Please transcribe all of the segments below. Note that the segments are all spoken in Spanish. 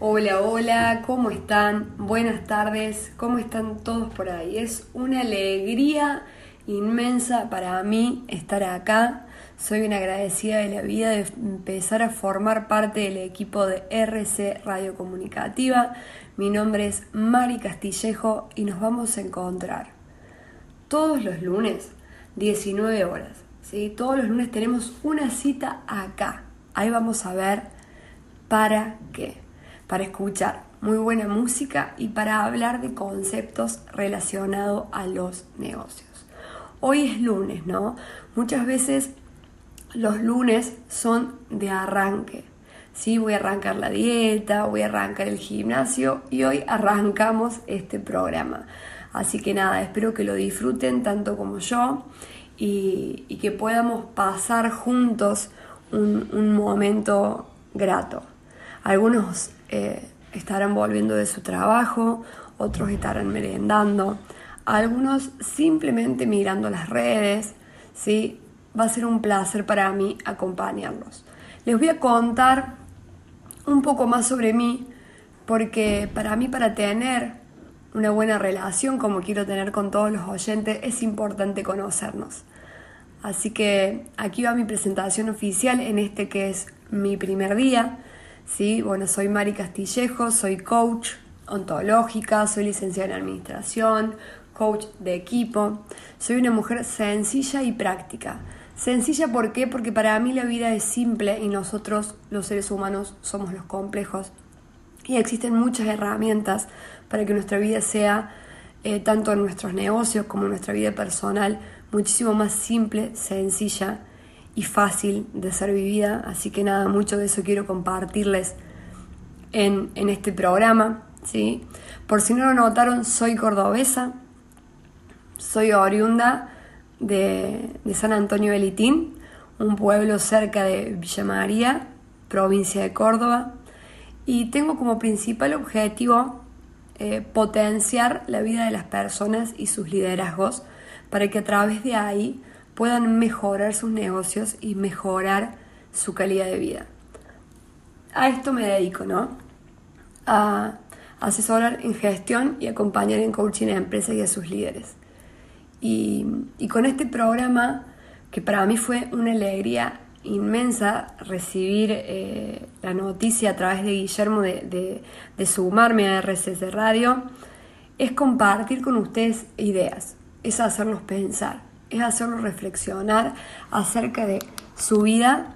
Hola, hola, ¿cómo están? Buenas tardes, ¿cómo están todos por ahí? Es una alegría inmensa para mí estar acá. Soy una agradecida de la vida de empezar a formar parte del equipo de RC Radio Comunicativa. Mi nombre es Mari Castillejo y nos vamos a encontrar todos los lunes, 19 horas. ¿sí? Todos los lunes tenemos una cita acá. Ahí vamos a ver para qué para escuchar muy buena música y para hablar de conceptos relacionados a los negocios. Hoy es lunes, ¿no? Muchas veces los lunes son de arranque. Sí, voy a arrancar la dieta, voy a arrancar el gimnasio y hoy arrancamos este programa. Así que nada, espero que lo disfruten tanto como yo y, que podamos pasar juntos un, un momento grato. Algunos eh, estarán volviendo de su trabajo, otros estarán merendando, algunos simplemente mirando las redes, ¿sí? Va a ser un placer para mí acompañarlos. Les voy a contar un poco más sobre mí, porque para mí, para tener una buena relación como quiero tener con todos los oyentes, es importante conocernos. Así que aquí va mi presentación oficial en este que es mi primer día. ¿Sí? Bueno, soy Mari Castillejo, soy coach ontológica, soy licenciada en administración, coach de equipo. Soy una mujer sencilla y práctica. Sencilla ¿por qué? Porque para mí la vida es simple y nosotros los seres humanos somos los complejos. Y existen muchas herramientas para que nuestra vida sea, eh, tanto en nuestros negocios como en nuestra vida personal, muchísimo más simple, sencilla y fácil de ser vivida. Así que nada, mucho de eso quiero compartirles en, este programa. ¿sí? Por si no lo notaron, soy cordobesa, soy oriunda de, de San Antonio de Litín, un pueblo cerca de Villa María, provincia de Córdoba, y tengo como principal objetivo eh, potenciar la vida de las personas y sus liderazgos para que a través de ahí puedan mejorar sus negocios y mejorar su calidad de vida. A esto me dedico, ¿no? A asesorar en gestión y acompañar en coaching a empresas y a sus líderes. Y, con este programa, que para mí fue una alegría inmensa recibir eh, la noticia a través de Guillermo de, sumarme a RCC Radio, es compartir con ustedes ideas, es hacerlos pensar es hacerlo reflexionar acerca de su vida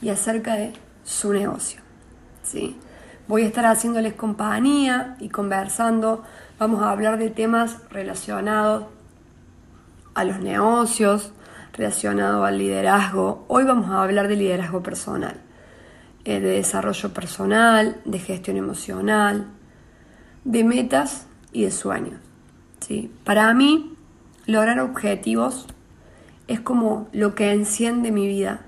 y acerca de su negocio. ¿sí? Voy a estar haciéndoles compañía y conversando. Vamos a hablar de temas relacionados a los negocios, relacionados al liderazgo. Hoy vamos a hablar de liderazgo personal, eh, de desarrollo personal, de gestión emocional, de metas y de sueños. ¿sí? Para mí, Lograr objetivos es como lo que enciende mi vida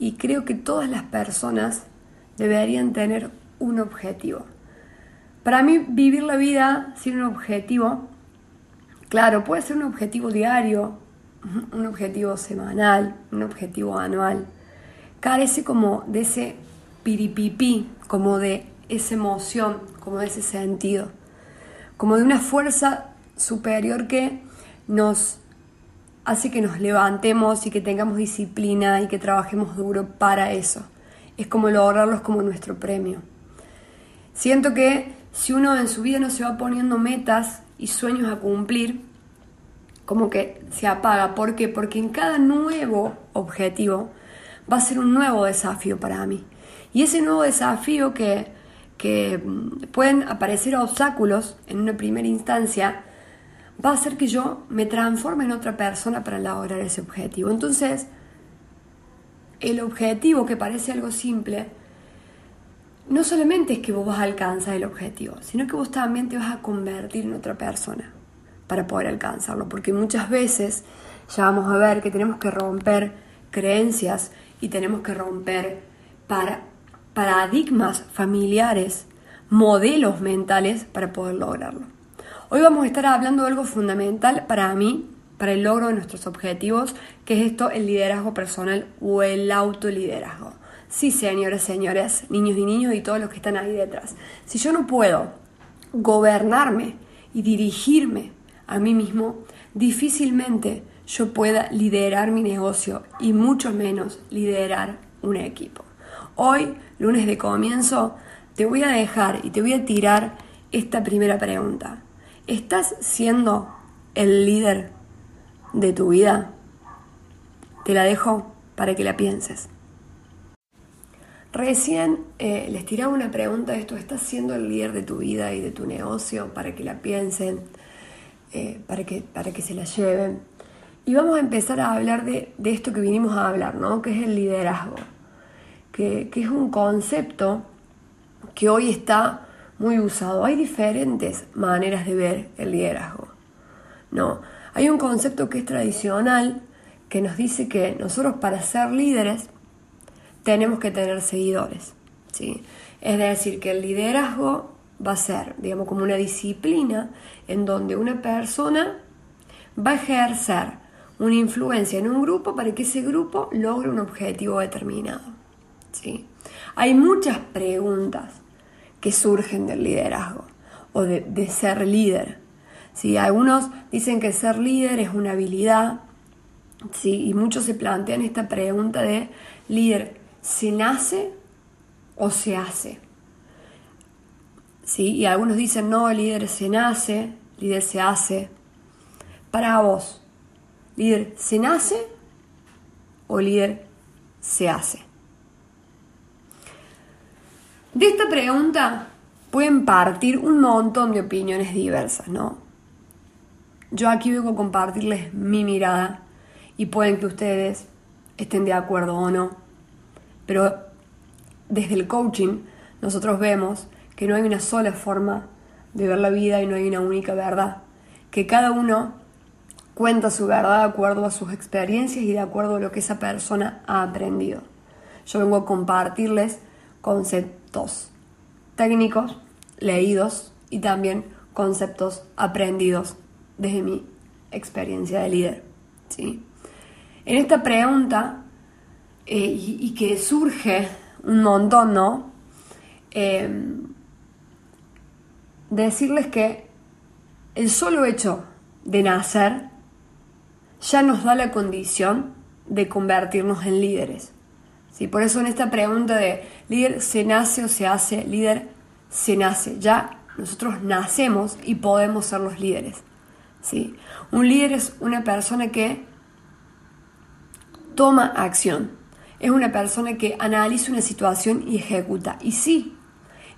y creo que todas las personas deberían tener un objetivo. Para mí vivir la vida sin un objetivo, claro, puede ser un objetivo diario, un objetivo semanal, un objetivo anual, carece como de ese piripipí, como de esa emoción, como de ese sentido, como de una fuerza superior que nos hace que nos levantemos y que tengamos disciplina y que trabajemos duro para eso. Es como lograrlos como nuestro premio. Siento que si uno en su vida no se va poniendo metas y sueños a cumplir, como que se apaga. ¿Por qué? Porque en cada nuevo objetivo va a ser un nuevo desafío para mí. Y ese nuevo desafío que, que pueden aparecer obstáculos en una primera instancia, va a hacer que yo me transforme en otra persona para lograr ese objetivo. Entonces, el objetivo que parece algo simple, no solamente es que vos vas a alcanzar el objetivo, sino que vos también te vas a convertir en otra persona para poder alcanzarlo, porque muchas veces ya vamos a ver que tenemos que romper creencias y tenemos que romper para, paradigmas familiares, modelos mentales para poder lograrlo. Hoy vamos a estar hablando de algo fundamental para mí, para el logro de nuestros objetivos, que es esto, el liderazgo personal o el autoliderazgo. Sí, señores, señores, niños y niños y todos los que están ahí detrás. Si yo no puedo gobernarme y dirigirme a mí mismo, difícilmente yo pueda liderar mi negocio y mucho menos liderar un equipo. Hoy, lunes de comienzo, te voy a dejar y te voy a tirar esta primera pregunta. ¿Estás siendo el líder de tu vida? Te la dejo para que la pienses. Recién eh, les tiraba una pregunta de esto, ¿estás siendo el líder de tu vida y de tu negocio? Para que la piensen, eh, para, que, para que se la lleven. Y vamos a empezar a hablar de, esto que vinimos a hablar, ¿no? Que es el liderazgo, que, que es un concepto que hoy está muy usado. Hay diferentes maneras de ver el liderazgo. No, hay un concepto que es tradicional que nos dice que nosotros para ser líderes tenemos que tener seguidores. ¿sí? Es decir, que el liderazgo va a ser, digamos, como una disciplina en donde una persona va a ejercer una influencia en un grupo para que ese grupo logre un objetivo determinado. ¿sí? Hay muchas preguntas que surgen del liderazgo o de, ser líder. ¿sí? Algunos dicen que ser líder es una habilidad ¿sí? y muchos se plantean esta pregunta de líder, ¿se nace o se hace? ¿Sí? Y algunos dicen, no, líder se nace, líder se hace. Para vos, líder se nace o líder se hace. De esta pregunta pueden partir un montón de opiniones diversas, ¿no? Yo aquí vengo a compartirles mi mirada y pueden que ustedes estén de acuerdo o no, pero desde el coaching nosotros vemos que no hay una sola forma de ver la vida y no hay una única verdad, que cada uno cuenta su verdad de acuerdo a sus experiencias y de acuerdo a lo que esa persona ha aprendido. Yo vengo a compartirles conceptos técnicos, leídos y también conceptos aprendidos desde mi experiencia de líder. ¿sí? En esta pregunta, eh, y, que surge un montón, ¿no? Em, decirles que el solo hecho de nacer ya nos da la condición de convertirnos en líderes. Por eso en esta pregunta de líder se nace o se hace, líder se nace. Ya nosotros nacemos y podemos ser los líderes. ¿sí? Un líder es una persona que toma acción. Es una persona que analiza una situación y ejecuta. Y sí,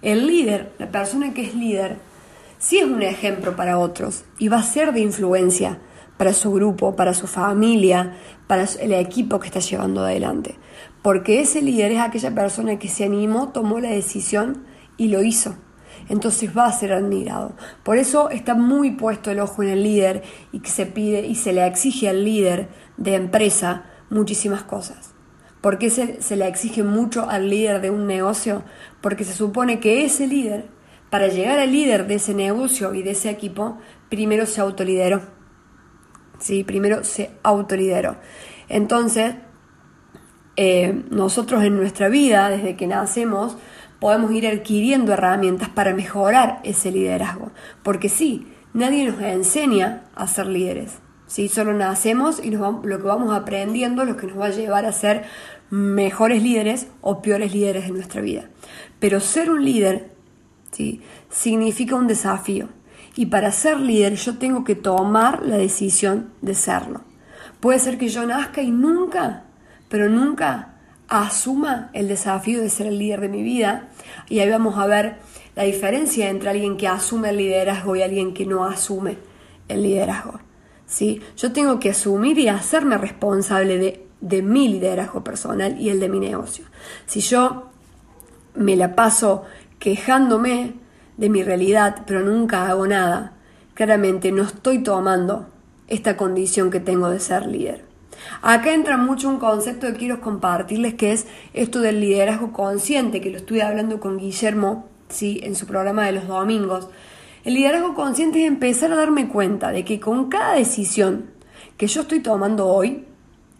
el líder, la persona que es líder, sí es un ejemplo para otros y va a ser de influencia para su grupo, para su familia, para el equipo que está llevando adelante. Porque ese líder es aquella persona que se animó, tomó la decisión y lo hizo. Entonces va a ser admirado. Por eso está muy puesto el ojo en el líder y que se pide y se le exige al líder de empresa muchísimas cosas. ¿Por qué se, se le exige mucho al líder de un negocio? Porque se supone que ese líder, para llegar al líder de ese negocio y de ese equipo, primero se autolideró ¿sí? Primero se autolideró. Entonces, eh, nosotros en nuestra vida, desde que nacemos, podemos ir adquiriendo herramientas para mejorar ese liderazgo. Porque sí, nadie nos enseña a ser líderes. ¿sí? Solo nacemos y lo que vamos aprendiendo lo que nos va a llevar a ser mejores líderes o peores líderes en nuestra vida. Pero ser un líder ¿sí? significa un desafío y para ser líder yo tengo que tomar la decisión de serlo. Puede ser que yo nazca y nunca, pero nunca asuma el desafío de ser el líder de mi vida. Y ahí vamos a ver la diferencia entre alguien que asume el liderazgo y alguien que no asume el liderazgo. ¿sí? Yo tengo que asumir y hacerme responsable de, de mi liderazgo personal y el de mi negocio. Si yo me la paso quejándome de mi realidad, pero nunca hago nada, claramente no estoy tomando esta condición que tengo de ser líder. Acá entra mucho un concepto que quiero compartirles, que es esto del liderazgo consciente, que lo estuve hablando con Guillermo ¿sí? en su programa de los domingos. El liderazgo consciente es empezar a darme cuenta de que con cada decisión que yo estoy tomando hoy,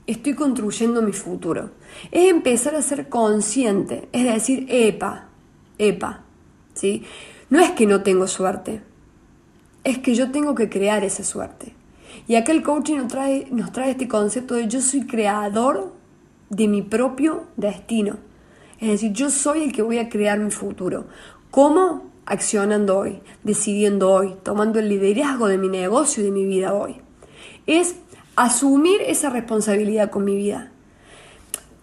estoy construyendo mi futuro. Es empezar a ser consciente, es decir, epa, epa, ¿sí? No es que no tengo suerte, es que yo tengo que crear esa suerte. Y acá el coaching nos trae, nos trae este concepto de yo soy creador de mi propio destino. Es decir, yo soy el que voy a crear mi futuro. ¿Cómo? Accionando hoy, decidiendo hoy, tomando el liderazgo de mi negocio y de mi vida hoy. Es asumir esa responsabilidad con mi vida.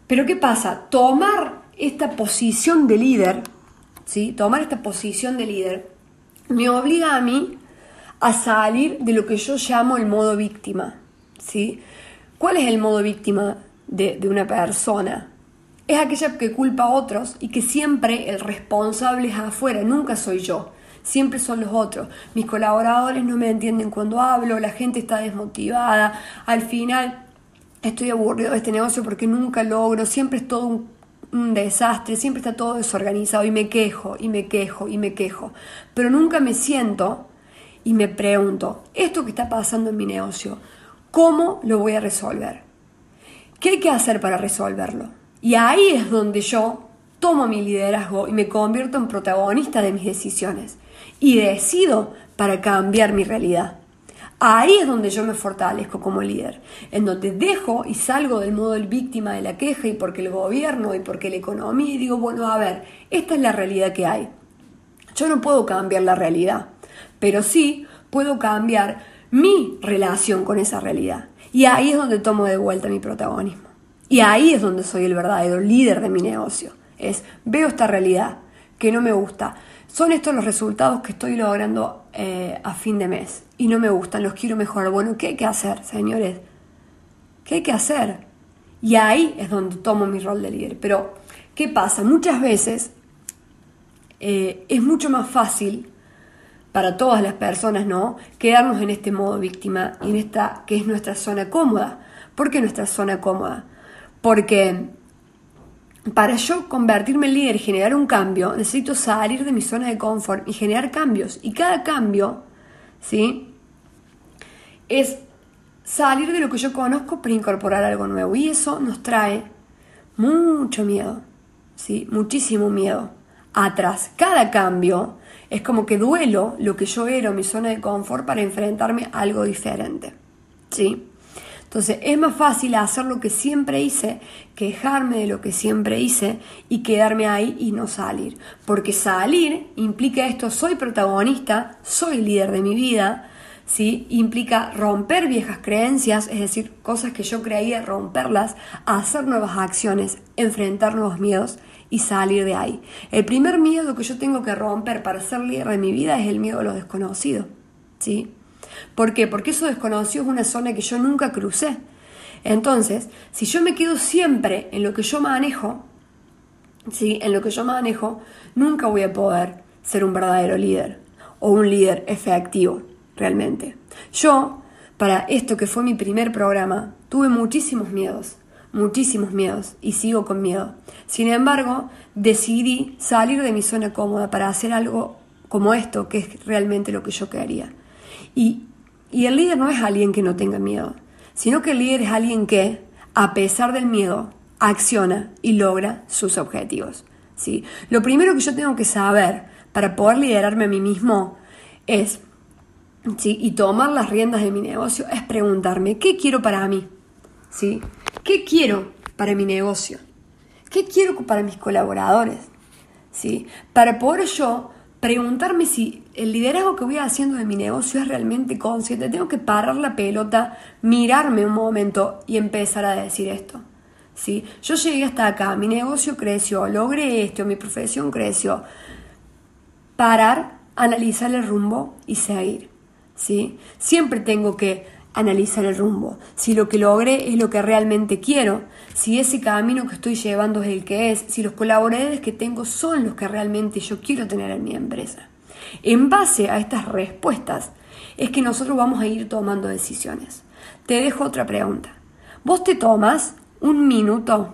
Pero ¿qué pasa? Tomar esta posición de líder, ¿sí? Tomar esta posición de líder me obliga a mí a salir de lo que yo llamo el modo víctima, ¿sí? ¿Cuál es el modo víctima de, de una persona? Es aquella que culpa a otros y que siempre el responsable es afuera, nunca soy yo siempre son los otros. Mis colaboradores no me entienden cuando hablo, la gente está desmotivada, al final estoy aburrido de este negocio porque nunca logro, siempre es todo un, desastre, siempre está todo desorganizado y me quejo y me quejo y me quejo, pero nunca me siento y me pregunto, esto que está pasando en mi negocio, ¿cómo lo voy a resolver? ¿Qué hay que hacer para resolverlo? Y ahí es donde yo tomo mi liderazgo y me convierto en protagonista de mis decisiones y decido para cambiar mi realidad. Ahí es donde yo me fortalezco como líder, en donde dejo y salgo del modo del víctima de la queja y porque el gobierno y porque la economía y digo, bueno, a ver, esta es la realidad que hay. Yo no puedo cambiar la realidad, pero sí puedo cambiar mi relación con esa realidad. Y ahí es donde tomo de vuelta mi protagonismo. Y ahí es donde soy el verdadero líder de mi negocio. Es, veo esta realidad que no me gusta, son estos los resultados que estoy logrando eh, a fin de mes y no me gustan, los quiero mejorar. Bueno, ¿qué hay que hacer, señores? ¿Qué hay que hacer? Y ahí es donde tomo mi rol de líder. Pero, ¿qué pasa? Muchas veces eh, es mucho más fácil para todas las personas, ¿no? Quedarnos en este modo víctima y en esta que es nuestra zona cómoda. ¿Por qué nuestra zona cómoda? Porque para yo convertirme en líder y generar un cambio, necesito salir de mi zona de confort y generar cambios. Y cada cambio, ¿sí? Es salir de lo que yo conozco para incorporar algo nuevo. Y eso nos trae mucho miedo, ¿sí? Muchísimo miedo. Atrás, cada cambio es como que duelo lo que yo era, mi zona de confort, para enfrentarme a algo diferente, ¿sí? Entonces es más fácil hacer lo que siempre hice, quejarme de lo que siempre hice y quedarme ahí y no salir. Porque salir implica esto, soy protagonista, soy líder de mi vida, ¿sí? implica romper viejas creencias, es decir, cosas que yo creía, romperlas, hacer nuevas acciones, enfrentar nuevos miedos y salir de ahí. El primer miedo que yo tengo que romper para ser líder de mi vida es el miedo a lo desconocido. ¿sí? ¿Por qué? Porque eso desconocido es una zona que yo nunca crucé. Entonces, si yo me quedo siempre en lo que yo manejo, ¿sí? en lo que yo manejo, nunca voy a poder ser un verdadero líder o un líder efectivo, realmente. Yo, para esto que fue mi primer programa, tuve muchísimos miedos, muchísimos miedos y sigo con miedo. Sin embargo, decidí salir de mi zona cómoda para hacer algo como esto, que es realmente lo que yo quería. Y, el líder no es alguien que no tenga miedo, sino que el líder es alguien que, a pesar del miedo, acciona y logra sus objetivos. ¿sí? Lo primero que yo tengo que saber para poder liderarme a mí mismo es, ¿sí? y tomar las riendas de mi negocio, es preguntarme, ¿qué quiero para mí? ¿Sí? ¿Qué quiero para mi negocio? ¿Qué quiero para mis colaboradores? ¿Sí? Para poder yo preguntarme si el liderazgo que voy haciendo de mi negocio es realmente consciente. Tengo que parar la pelota, mirarme un momento y empezar a decir esto. ¿sí? Yo llegué hasta acá, mi negocio creció, logré esto, mi profesión creció. Parar, analizar el rumbo y seguir. ¿sí? Siempre tengo que analizar el rumbo. Si lo que logré es lo que realmente quiero, si ese camino que estoy llevando es el que es, si los colaboradores que tengo son los que realmente yo quiero tener en mi empresa. En base a estas respuestas es que nosotros vamos a ir tomando decisiones. Te dejo otra pregunta. ¿Vos te tomas un minuto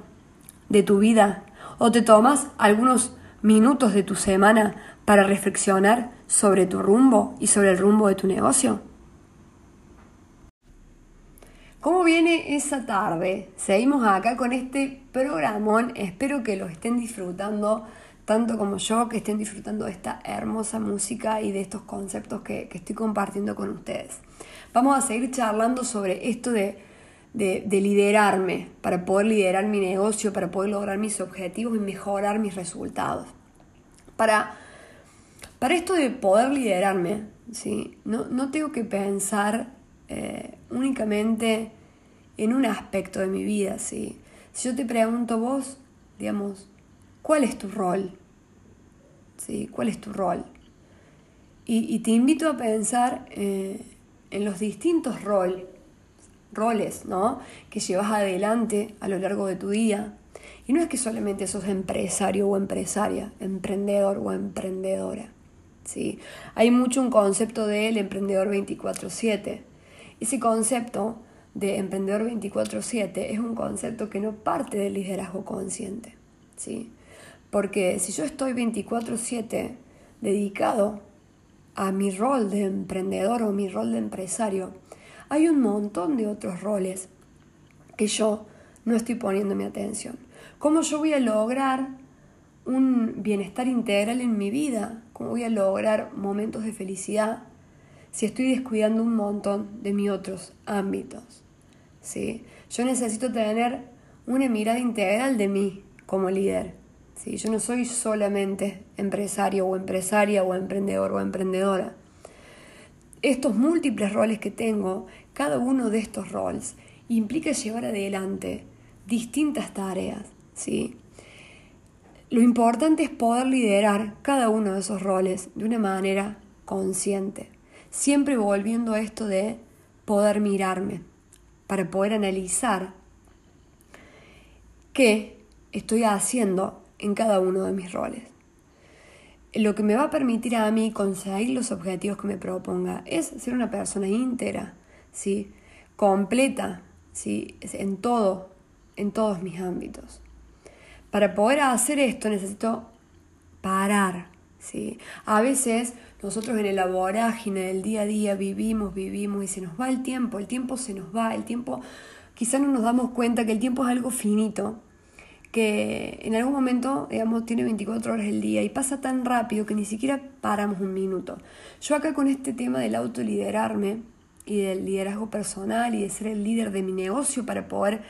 de tu vida o te tomas algunos minutos de tu semana para reflexionar sobre tu rumbo y sobre el rumbo de tu negocio? ¿Cómo viene esa tarde? Seguimos acá con este programón. Espero que lo estén disfrutando tanto como yo, que estén disfrutando de esta hermosa música y de estos conceptos que, estoy compartiendo con ustedes. Vamos a seguir charlando sobre esto de, liderarme, para poder liderar mi negocio, para poder lograr mis objetivos y mejorar mis resultados. Para, para esto de poder liderarme, ¿sí? no, no tengo que pensar eh, únicamente en un aspecto de mi vida. ¿sí? Si yo te pregunto vos, digamos, ¿cuál es tu rol? ¿Sí? ¿Cuál es tu rol? Y, te invito a pensar eh, en los distintos roles ¿no? que llevas adelante a lo largo de tu día. Y no es que solamente sos empresario o empresaria, emprendedor o emprendedora. ¿sí? Hay mucho un concepto del emprendedor 24/7 ese concepto de emprendedor 24/7 es un concepto que no parte del liderazgo consciente, ¿sí? Porque si yo estoy 24/7 dedicado a mi rol de emprendedor o mi rol de empresario, hay un montón de otros roles que yo no estoy poniendo mi atención. ¿Cómo yo voy a lograr un bienestar integral en mi vida? ¿Cómo voy a lograr momentos de felicidad? Si estoy descuidando un montón de mis otros ámbitos. ¿sí? Yo necesito tener una mirada integral de mí como líder. ¿sí? Yo no soy solamente empresario o empresaria o emprendedor o emprendedora. Estos múltiples roles que tengo, cada uno de estos roles implica llevar adelante distintas tareas. ¿sí? Lo importante es poder liderar cada uno de esos roles de una manera consciente siempre volviendo a esto de poder mirarme, para poder analizar qué estoy haciendo en cada uno de mis roles. Lo que me va a permitir a mí conseguir los objetivos que me proponga es ser una persona íntegra, ¿sí? completa, ¿sí? en todo, en todos mis ámbitos. Para poder hacer esto necesito parar. ¿sí? A veces nosotros en el vorágine del día a día vivimos, vivimos y se nos va el tiempo, el tiempo se nos va, el tiempo, quizá no nos damos cuenta que el tiempo es algo finito, que en algún momento, digamos, tiene 24 horas el día y pasa tan rápido que ni siquiera paramos un minuto. Yo acá con este tema del autoliderarme y del liderazgo personal y de ser el líder de mi negocio para poder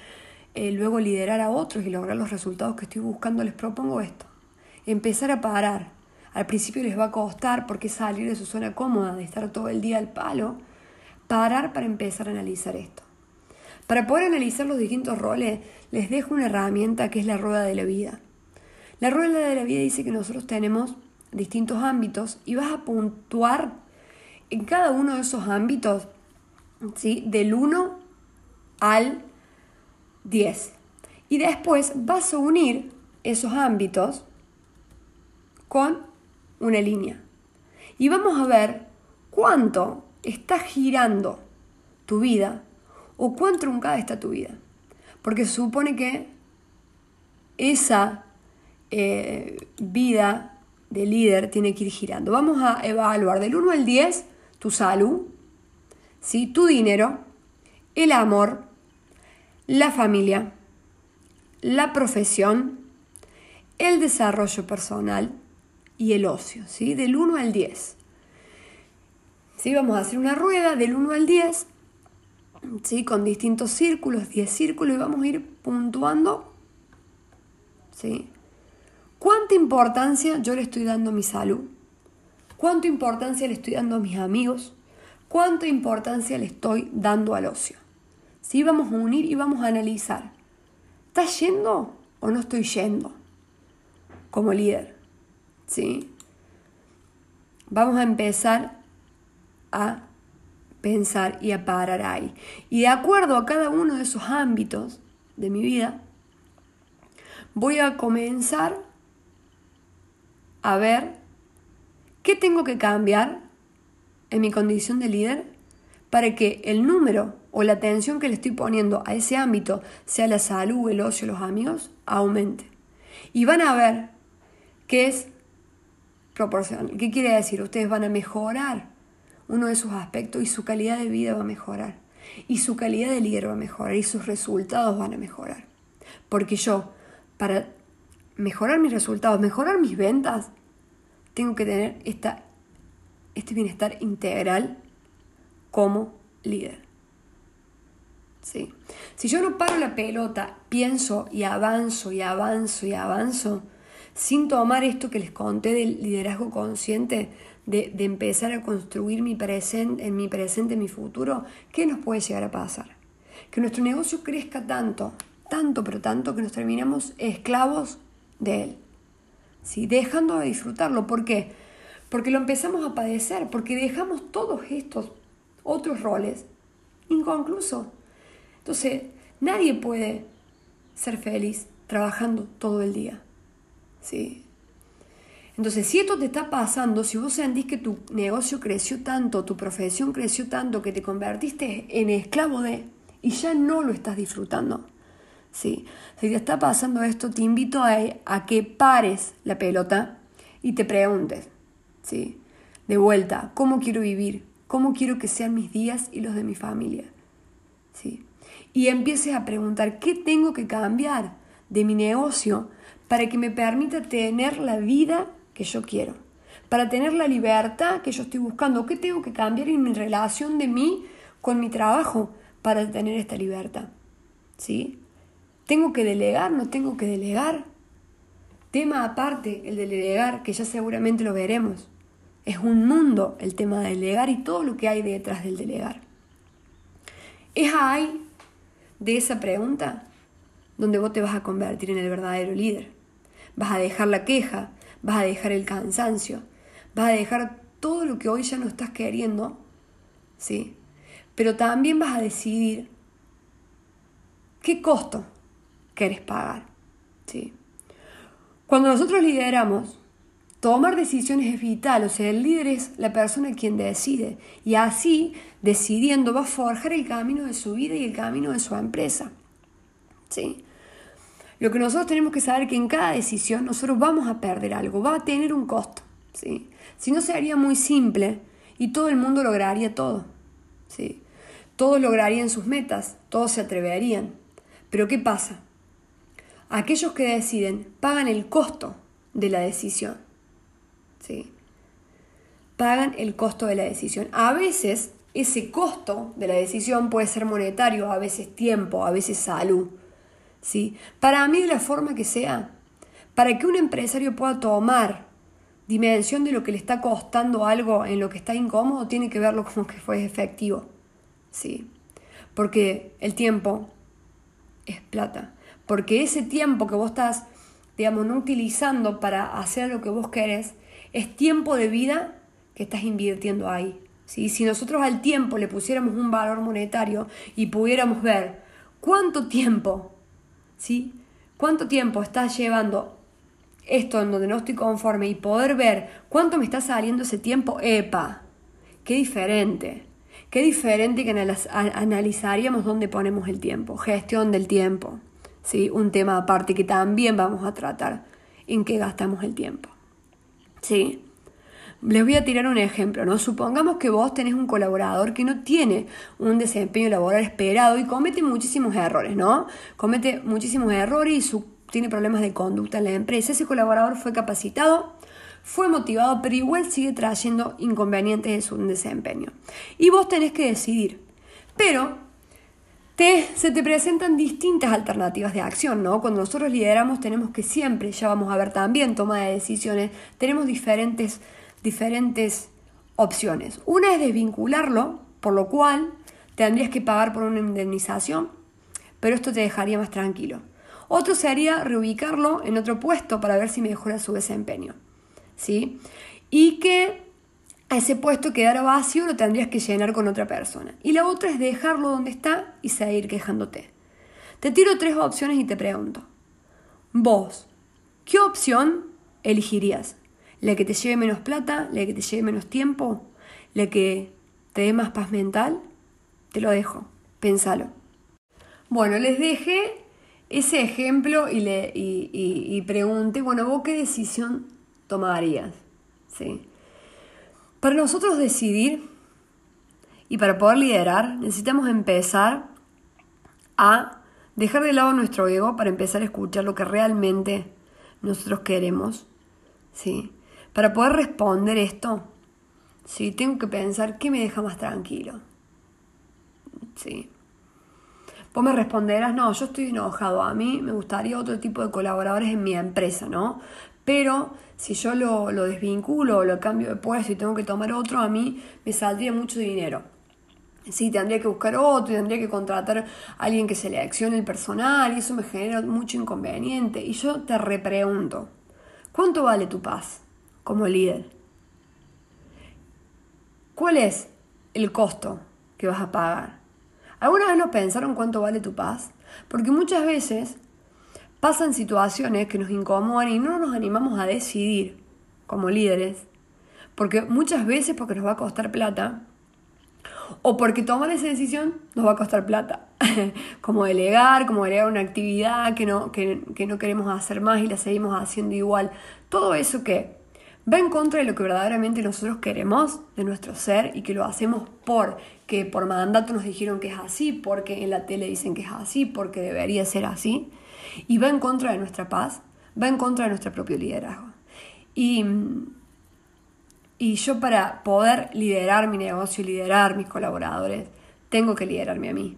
eh, luego liderar a otros y lograr los resultados que estoy buscando, les propongo esto. Empezar a parar, al principio les va a costar porque salir de su zona cómoda, de estar todo el día al palo, parar para empezar a analizar esto. Para poder analizar los distintos roles, les dejo una herramienta que es la rueda de la vida. La rueda de la vida dice que nosotros tenemos distintos ámbitos y vas a puntuar en cada uno de esos ámbitos ¿sí? del 1 al 10. Y después vas a unir esos ámbitos con una línea. Y vamos a ver cuánto está girando tu vida o cuán truncada está tu vida. Porque supone que esa eh, vida de líder tiene que ir girando. Vamos a evaluar del 1 al 10 tu salud, ¿sí? tu dinero, el amor, la familia, la profesión, el desarrollo personal, y el ocio, ¿sí? Del 1 al 10. ¿Sí? Vamos a hacer una rueda del 1 al 10, ¿sí? Con distintos círculos, 10 círculos, y vamos a ir puntuando, ¿sí? ¿Cuánta importancia yo le estoy dando a mi salud? ¿Cuánta importancia le estoy dando a mis amigos? ¿Cuánta importancia le estoy dando al ocio? ¿Sí? Vamos a unir y vamos a analizar. ¿Está yendo o no estoy yendo como líder? ¿Sí? Vamos a empezar a pensar y a parar ahí. Y de acuerdo a cada uno de esos ámbitos de mi vida, voy a comenzar a ver qué tengo que cambiar en mi condición de líder para que el número o la atención que le estoy poniendo a ese ámbito, sea la salud, el ocio, los amigos, aumente. Y van a ver que es proporcional. ¿Qué quiere decir? Ustedes van a mejorar uno de sus aspectos y su calidad de vida va a mejorar. Y su calidad de líder va a mejorar y sus resultados van a mejorar. Porque yo, para mejorar mis resultados, mejorar mis ventas, tengo que tener esta, este bienestar integral como líder. ¿Sí? Si yo no paro la pelota, pienso y avanzo y avanzo y avanzo, sin tomar esto que les conté del liderazgo consciente, de, empezar a construir mi presente, en mi presente, en mi futuro, ¿qué nos puede llegar a pasar? Que nuestro negocio crezca tanto, tanto, pero tanto, que nos terminamos esclavos de él. ¿Sí? Dejando de disfrutarlo. ¿Por qué? Porque lo empezamos a padecer, porque dejamos todos estos otros roles inconclusos. Entonces, nadie puede ser feliz trabajando todo el día. ¿Sí? Entonces, si esto te está pasando, si vos sentís que tu negocio creció tanto, tu profesión creció tanto, que te convertiste en esclavo de, y ya no lo estás disfrutando, ¿sí? Si te está pasando esto, te invito a, a que pares la pelota y te preguntes, ¿sí? De vuelta, ¿cómo quiero vivir? ¿Cómo quiero que sean mis días y los de mi familia? ¿Sí? Y empieces a preguntar, ¿qué tengo que cambiar de mi negocio para que me permita tener la vida que yo quiero, para tener la libertad que yo estoy buscando. ¿Qué tengo que cambiar en mi relación de mí con mi trabajo para tener esta libertad? ¿Sí? ¿Tengo que delegar? ¿No tengo que delegar? Tema aparte, el de delegar, que ya seguramente lo veremos. Es un mundo el tema de delegar y todo lo que hay detrás del delegar. Es ahí, de esa pregunta, donde vos te vas a convertir en el verdadero líder. Vas a dejar la queja, vas a dejar el cansancio, vas a dejar todo lo que hoy ya no estás queriendo, ¿sí? Pero también vas a decidir qué costo quieres pagar, ¿sí? Cuando nosotros lideramos, tomar decisiones es vital, o sea, el líder es la persona quien decide y así, decidiendo, va a forjar el camino de su vida y el camino de su empresa, ¿sí? Lo que nosotros tenemos que saber es que en cada decisión nosotros vamos a perder algo, va a tener un costo. ¿sí? Si no, sería muy simple y todo el mundo lograría todo. ¿sí? Todos lograrían sus metas, todos se atreverían. Pero ¿qué pasa? Aquellos que deciden pagan el costo de la decisión. ¿sí? Pagan el costo de la decisión. A veces ese costo de la decisión puede ser monetario, a veces tiempo, a veces salud. ¿Sí? Para mí, de la forma que sea, para que un empresario pueda tomar dimensión de lo que le está costando algo en lo que está incómodo, tiene que verlo como que fue efectivo, ¿sí? Porque el tiempo es plata. Porque ese tiempo que vos estás, digamos, no utilizando para hacer lo que vos querés, es tiempo de vida que estás invirtiendo ahí. ¿sí? Si nosotros al tiempo le pusiéramos un valor monetario y pudiéramos ver cuánto tiempo ¿sí? ¿Cuánto tiempo estás llevando esto en donde no estoy conforme y poder ver cuánto me está saliendo ese tiempo? ¡Epa! ¡Qué diferente! Qué diferente que analizaríamos dónde ponemos el tiempo, gestión del tiempo, ¿sí? Un tema aparte que también vamos a tratar en qué gastamos el tiempo. ¿Sí? Les voy a tirar un ejemplo, ¿no? Supongamos que vos tenés un colaborador que no tiene un desempeño laboral esperado y comete muchísimos errores, ¿no? Comete muchísimos errores y tiene problemas de conducta en la empresa. Ese colaborador fue capacitado, fue motivado, pero igual sigue trayendo inconvenientes en su desempeño. Y vos tenés que decidir. Pero te, se te presentan distintas alternativas de acción, ¿no? Cuando nosotros lideramos tenemos que siempre, ya vamos a ver también toma de decisiones, tenemos diferentes diferentes opciones. Una es desvincularlo, por lo cual tendrías que pagar por una indemnización, pero esto te dejaría más tranquilo. Otro sería reubicarlo en otro puesto para ver si mejora su desempeño. ¿sí? Y que ese puesto quedara vacío lo tendrías que llenar con otra persona. Y la otra es dejarlo donde está y seguir quejándote. Te tiro tres opciones y te pregunto, vos, ¿qué opción elegirías? La que te lleve menos plata, la que te lleve menos tiempo, la que te dé más paz mental, te lo dejo, pensalo. Bueno, les dejé ese ejemplo y, le, y, pregunté, bueno, ¿vos qué decisión tomarías? ¿Sí? Para nosotros decidir Y para poder liderar necesitamos empezar a dejar de lado nuestro ego para empezar a escuchar lo que realmente nosotros queremos. ¿sí? Para poder responder esto, ¿sí? tengo que pensar qué me deja más tranquilo. ¿sí? Vos me responderás, no, yo estoy enojado, a mí me gustaría otro tipo de colaboradores en mi empresa, ¿no? Pero si yo lo, lo desvinculo o lo cambio de puesto y tengo que tomar otro, a mí me saldría mucho dinero. Sí, tendría que buscar otro y tendría que contratar a alguien que seleccione el personal y eso me genera mucho inconveniente. Y yo te repregunto, ¿cuánto vale tu paz como líder? ¿Cuál es el costo que vas a pagar? ¿Alguna vez no pensaron cuánto vale tu paz? Porque muchas veces pasan situaciones que nos incomodan y no nos animamos a decidir como líderes. Porque muchas veces porque nos va a costar plata o porque tomar esa decisión nos va a costar plata. como delegar, como delegar una actividad que no, que, que no queremos hacer más y la seguimos haciendo igual. Todo eso que va en contra de lo que verdaderamente nosotros queremos de nuestro ser y que lo hacemos porque por mandato nos dijeron que es así, porque en la tele dicen que es así, porque debería ser así, y va en contra de nuestra paz, va en contra de nuestro propio liderazgo. Y, y yo para poder liderar mi negocio, liderar mis colaboradores, tengo que liderarme a mí.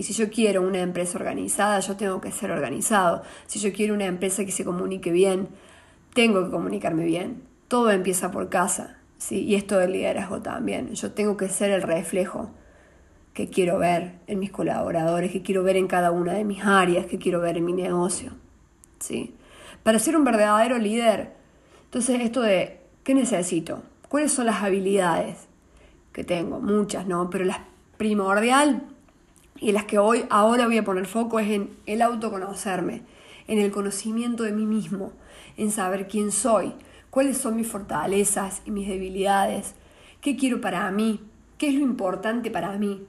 Si yo quiero una empresa organizada, yo tengo que ser organizado. Si yo quiero una empresa que se comunique bien, tengo que comunicarme bien. Todo empieza por casa, ¿sí? Y esto del liderazgo también. Yo tengo que ser el reflejo que quiero ver en mis colaboradores, que quiero ver en cada una de mis áreas, que quiero ver en mi negocio, ¿sí? Para ser un verdadero líder, entonces esto de, ¿qué necesito? ¿Cuáles son las habilidades que tengo? Muchas, ¿no? Pero la primordial y las que hoy, ahora voy a poner foco es en el autoconocerme, en el conocimiento de mí mismo, en saber quién soy, cuáles son mis fortalezas y mis debilidades, qué quiero para mí, qué es lo importante para mí,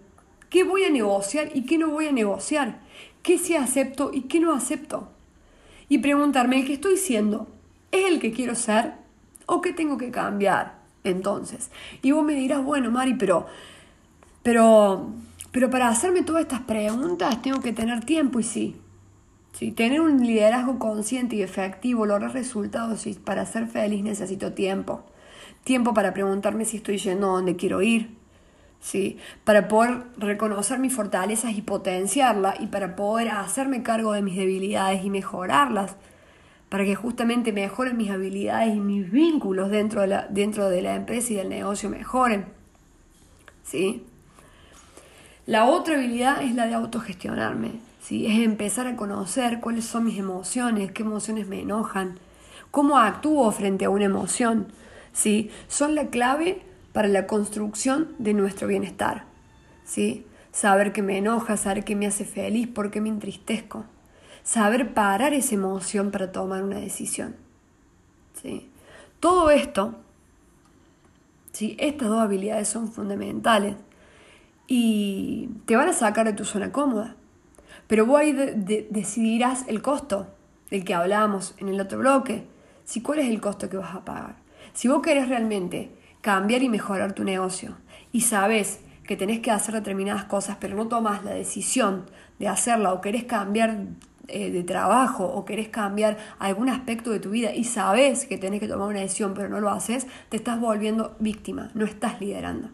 qué voy a negociar y qué no voy a negociar, qué sí acepto y qué no acepto. Y preguntarme, ¿el que estoy siendo es el que quiero ser o qué tengo que cambiar? Entonces, y vos me dirás, bueno, Mari, pero, pero, pero para hacerme todas estas preguntas tengo que tener tiempo y sí, si Tener un liderazgo consciente y efectivo, lograr resultados y para ser feliz necesito tiempo. Tiempo para preguntarme si estoy yendo a donde quiero ir. ¿sí? Para poder reconocer mis fortalezas y potenciarlas y para poder hacerme cargo de mis debilidades y mejorarlas. Para que justamente mejoren mis habilidades y mis vínculos dentro de la, dentro de la empresa y del negocio mejoren. ¿sí? La otra habilidad es la de autogestionarme es empezar a conocer cuáles son mis emociones, qué emociones me enojan, cómo actúo frente a una emoción. ¿sí? Son la clave para la construcción de nuestro bienestar. ¿sí? Saber qué me enoja, saber qué me hace feliz, por qué me entristezco. Saber parar esa emoción para tomar una decisión. ¿sí? Todo esto, ¿sí? estas dos habilidades son fundamentales y te van a sacar de tu zona cómoda. Pero vos ahí decidirás el costo del que hablábamos en el otro bloque. Si cuál es el costo que vas a pagar. Si vos querés realmente cambiar y mejorar tu negocio y sabes que tenés que hacer determinadas cosas, pero no tomas la decisión de hacerla o querés cambiar eh, de trabajo o querés cambiar algún aspecto de tu vida y sabes que tenés que tomar una decisión, pero no lo haces, te estás volviendo víctima, no estás liderando.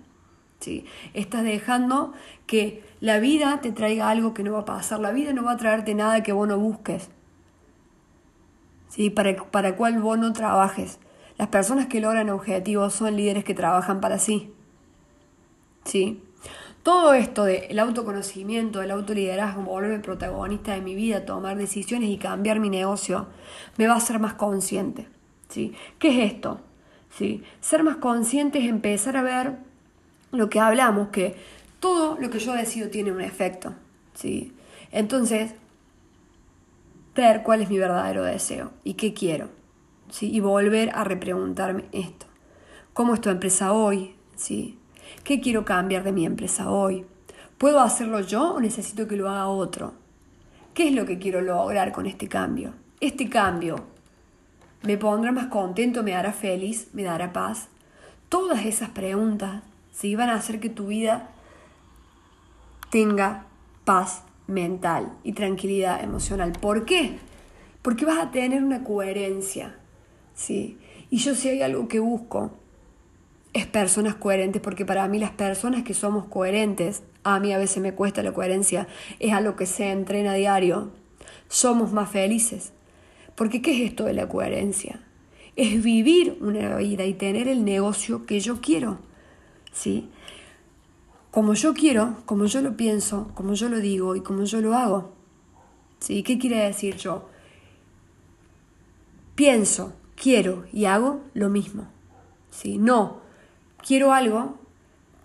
¿Sí? Estás dejando que la vida te traiga algo que no va a pasar. La vida no va a traerte nada que vos no busques. ¿sí? Para, para cual vos no trabajes. Las personas que logran objetivos son líderes que trabajan para sí. ¿Sí? Todo esto del autoconocimiento, del autoliderazgo, volverme protagonista de mi vida, tomar decisiones y cambiar mi negocio, me va a hacer más consciente. ¿sí? ¿Qué es esto? ¿Sí? Ser más consciente es empezar a ver lo que hablamos, que todo lo que yo decido tiene un efecto. ¿sí? Entonces, ver cuál es mi verdadero deseo y qué quiero. ¿sí? Y volver a repreguntarme esto. ¿Cómo es tu empresa hoy? ¿sí? ¿Qué quiero cambiar de mi empresa hoy? ¿Puedo hacerlo yo o necesito que lo haga otro? ¿Qué es lo que quiero lograr con este cambio? Este cambio me pondrá más contento, me hará feliz, me dará paz. Todas esas preguntas ¿sí? van a hacer que tu vida tenga paz mental y tranquilidad emocional. ¿Por qué? Porque vas a tener una coherencia, ¿sí? Y yo si hay algo que busco es personas coherentes, porque para mí las personas que somos coherentes, a mí a veces me cuesta la coherencia, es algo que se entrena a diario, somos más felices. Porque ¿qué es esto de la coherencia? Es vivir una vida y tener el negocio que yo quiero. ¿Sí? Como yo quiero, como yo lo pienso, como yo lo digo y como yo lo hago. ¿Sí? ¿Qué quiere decir yo? Pienso, quiero y hago lo mismo. ¿Sí? No, quiero algo,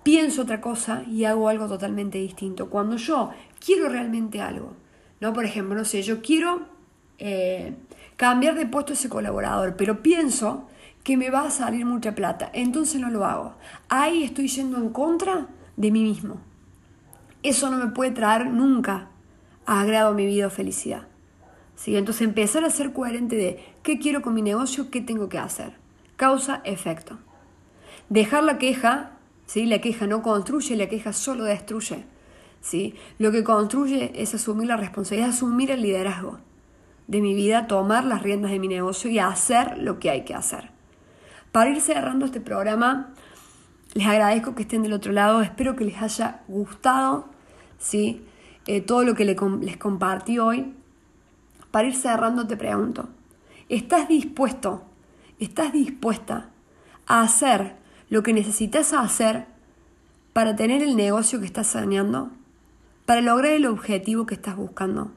pienso otra cosa y hago algo totalmente distinto. Cuando yo quiero realmente algo, ¿no? Por ejemplo, no sé, yo quiero eh, cambiar de puesto a ese colaborador, pero pienso que me va a salir mucha plata, entonces no lo hago. Ahí estoy yendo en contra de mí mismo. Eso no me puede traer nunca agrado a mi vida o felicidad. ¿Sí? Entonces empezar a ser coherente de qué quiero con mi negocio, qué tengo que hacer. Causa, efecto. Dejar la queja, ¿sí? la queja no construye, la queja solo destruye. ¿sí? Lo que construye es asumir la responsabilidad, asumir el liderazgo de mi vida, tomar las riendas de mi negocio y hacer lo que hay que hacer. Para ir cerrando este programa, les agradezco que estén del otro lado, espero que les haya gustado ¿sí? Eh, todo lo que les compartí hoy. Para ir cerrando te pregunto, ¿estás dispuesto, estás dispuesta a hacer lo que necesitas hacer para tener el negocio que estás soñando? Para lograr el objetivo que estás buscando.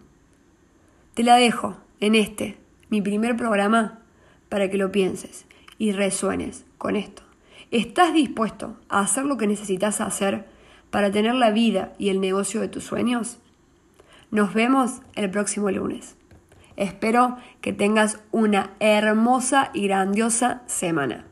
Te la dejo en este, mi primer programa, para que lo pienses y resuenes con esto. ¿Estás dispuesto a hacer lo que necesitas hacer para tener la vida y el negocio de tus sueños? Nos vemos el próximo lunes. Espero que tengas una hermosa y grandiosa semana.